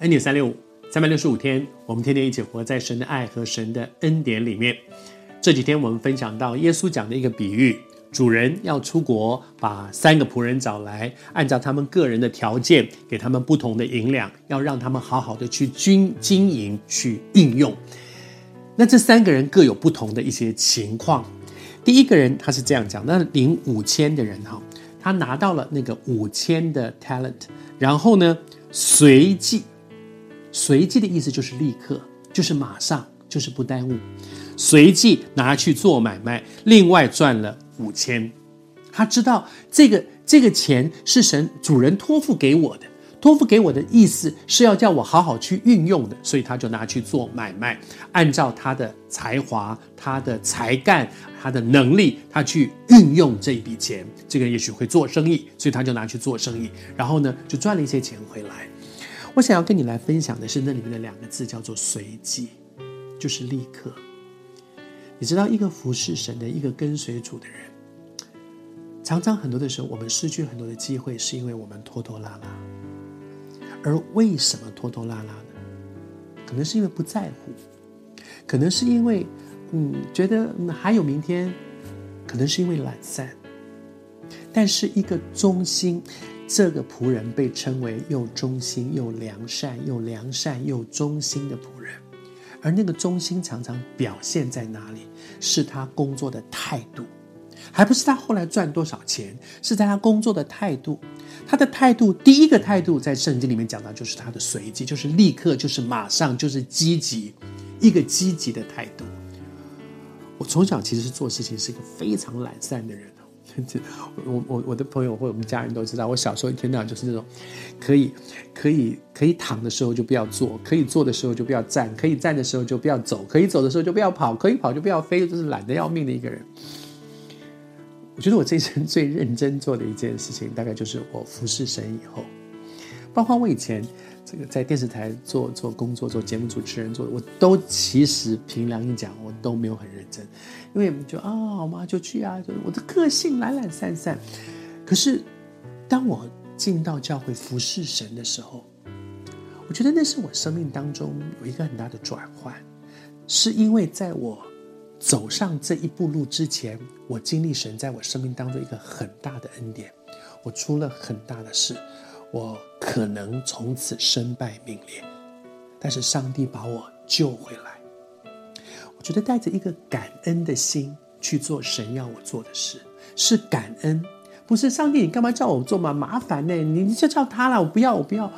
恩典三六五，三百六十五天，我们天天一起活在神的爱和神的恩典里面。这几天我们分享到耶稣讲的一个比喻：主人要出国，把三个仆人找来，按照他们个人的条件，给他们不同的银两，要让他们好好的去经经营、去运用。那这三个人各有不同的一些情况。第一个人他是这样讲：那领五千的人哈，他拿到了那个五千的 talent，然后呢，随即。随即的意思就是立刻，就是马上，就是不耽误。随即拿去做买卖，另外赚了五千。他知道这个这个钱是神主人托付给我的，托付给我的意思是要叫我好好去运用的，所以他就拿去做买卖，按照他的才华、他的才干、他的能力，他去运用这一笔钱。这个人也许会做生意，所以他就拿去做生意，然后呢，就赚了一些钱回来。我想要跟你来分享的是那里面的两个字，叫做“随即”，就是立刻。你知道，一个服侍神的一个跟随主的人，常常很多的时候，我们失去很多的机会，是因为我们拖拖拉拉。而为什么拖拖拉拉呢？可能是因为不在乎，可能是因为嗯觉得还有明天，可能是因为懒散。但是一个忠心。这个仆人被称为又忠心又良善，又良善又忠心的仆人，而那个忠心常常表现在哪里？是他工作的态度，还不是他后来赚多少钱，是在他工作的态度。他的态度，第一个态度在圣经里面讲到，就是他的随即，就是立刻，就是马上，就是积极，一个积极的态度。我从小其实做事情是一个非常懒散的人。我我我的朋友或我们家人都知道，我小时候一天到晚就是那种，可以可以可以躺的时候就不要坐，可以坐的时候就不要站，可以站的时候就不要走，可以走的时候就不要跑，可以跑就不要飞，就是懒得要命的一个人。我觉得我这一生最认真做的一件事情，大概就是我服侍神以后，包括我以前。这个在电视台做做工作，做节目主持人做，我都其实凭良心讲，我都没有很认真，因为就啊，好嘛，就去啊，就我的个性懒懒散散。可是当我进到教会服侍神的时候，我觉得那是我生命当中有一个很大的转换，是因为在我走上这一步路之前，我经历神在我生命当中一个很大的恩典，我出了很大的事。我可能从此身败名裂，但是上帝把我救回来。我觉得带着一个感恩的心去做神要我做的事，是感恩，不是上帝，你干嘛叫我做嘛？麻烦呢，你你就叫他了，我不要，我不要。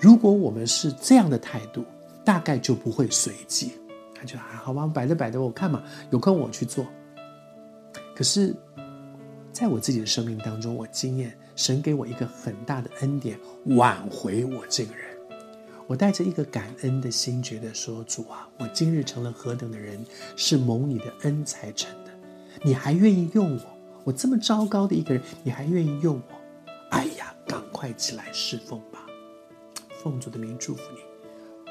如果我们是这样的态度，大概就不会随机。他就啊，好吧，摆着摆着，我看嘛，有空我去做。可是，在我自己的生命当中，我经验。神给我一个很大的恩典，挽回我这个人。我带着一个感恩的心，觉得说：“主啊，我今日成了何等的人，是蒙你的恩才成的。你还愿意用我？我这么糟糕的一个人，你还愿意用我？哎呀，赶快起来侍奉吧！奉主的名祝福你，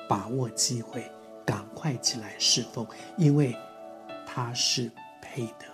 把握机会，赶快起来侍奉，因为他是配的。”